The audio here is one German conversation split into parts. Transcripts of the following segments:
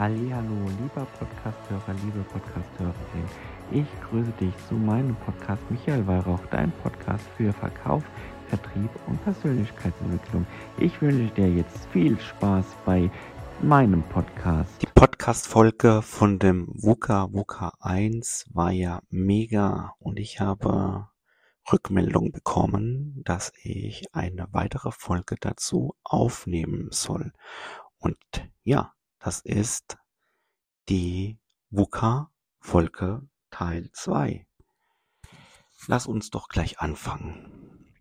Hallo, lieber Podcasthörer, liebe Podcasthörerin. Ich grüße dich zu meinem Podcast Michael Weihrauch, dein Podcast für Verkauf, Vertrieb und Persönlichkeitsentwicklung. Ich wünsche dir jetzt viel Spaß bei meinem Podcast. Die Podcast-Folge von dem WUKA WUKA 1 war ja mega und ich habe Rückmeldung bekommen, dass ich eine weitere Folge dazu aufnehmen soll. Und ja, das ist die WUKA Folge Teil 2. Lass uns doch gleich anfangen.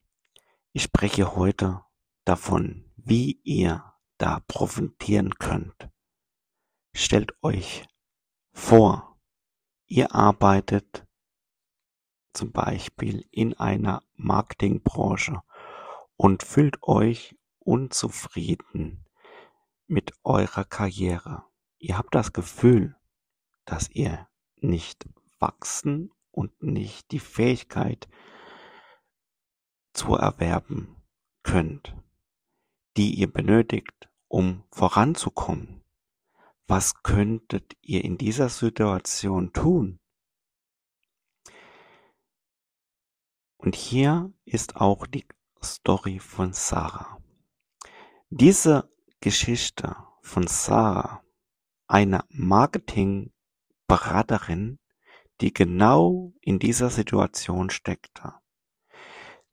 Ich spreche heute davon, wie ihr da profitieren könnt. Stellt euch vor, ihr arbeitet zum Beispiel in einer Marketingbranche und fühlt euch unzufrieden mit eurer Karriere. Ihr habt das Gefühl, dass ihr nicht wachsen und nicht die Fähigkeit zu erwerben könnt, die ihr benötigt, um voranzukommen. Was könntet ihr in dieser Situation tun? Und hier ist auch die Story von Sarah. Diese Geschichte von Sarah, einer Marketingberaterin, die genau in dieser Situation steckte.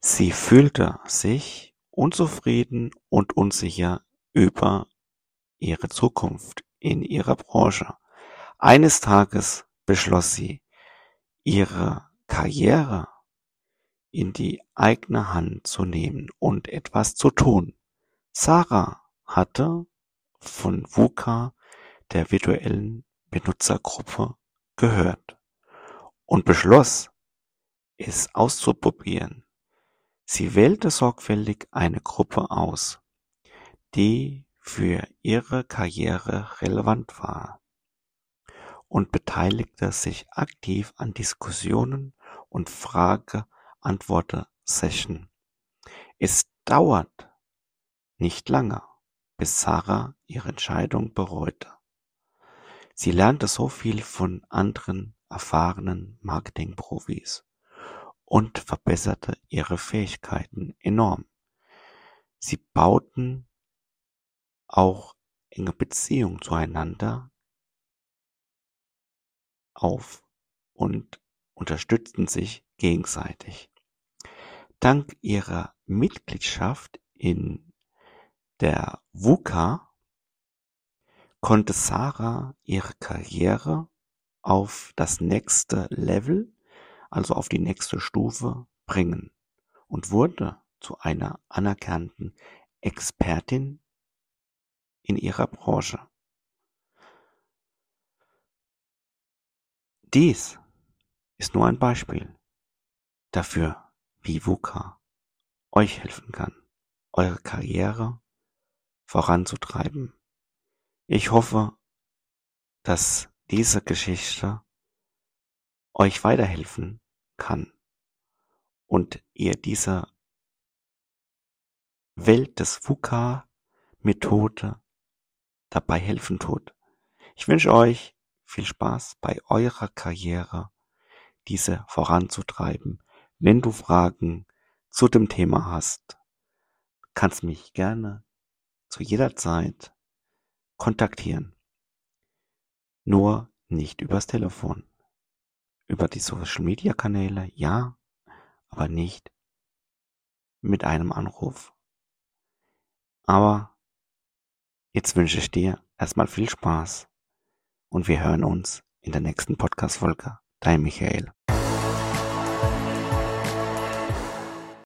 Sie fühlte sich unzufrieden und unsicher über ihre Zukunft in ihrer Branche. Eines Tages beschloss sie, ihre Karriere in die eigene Hand zu nehmen und etwas zu tun. Sarah hatte von VUCA, der virtuellen Benutzergruppe, gehört und beschloss, es auszuprobieren. Sie wählte sorgfältig eine Gruppe aus, die für ihre Karriere relevant war und beteiligte sich aktiv an Diskussionen und Frage Antworte-Session. Es dauert nicht lange, bis Sarah ihre Entscheidung bereute. Sie lernte so viel von anderen erfahrenen Marketingprofis und verbesserte ihre Fähigkeiten enorm. Sie bauten auch enge Beziehungen zueinander auf und unterstützten sich gegenseitig. Dank ihrer Mitgliedschaft in der WUKA konnte Sarah ihre Karriere auf das nächste Level, also auf die nächste Stufe bringen und wurde zu einer anerkannten Expertin in ihrer Branche. Dies ist nur ein Beispiel dafür, wie VUCA euch helfen kann, eure Karriere voranzutreiben. Ich hoffe, dass diese Geschichte euch weiterhelfen kann und ihr diese Welt des VUCA-Methode dabei helfen tut. Ich wünsche euch viel Spaß bei eurer Karriere, diese voranzutreiben wenn du Fragen zu dem Thema hast, kannst mich gerne zu jeder Zeit kontaktieren. Nur nicht übers Telefon. Über die Social Media Kanäle, ja, aber nicht mit einem Anruf. Aber jetzt wünsche ich dir erstmal viel Spaß und wir hören uns in der nächsten Podcast-Folge. Dein Michael.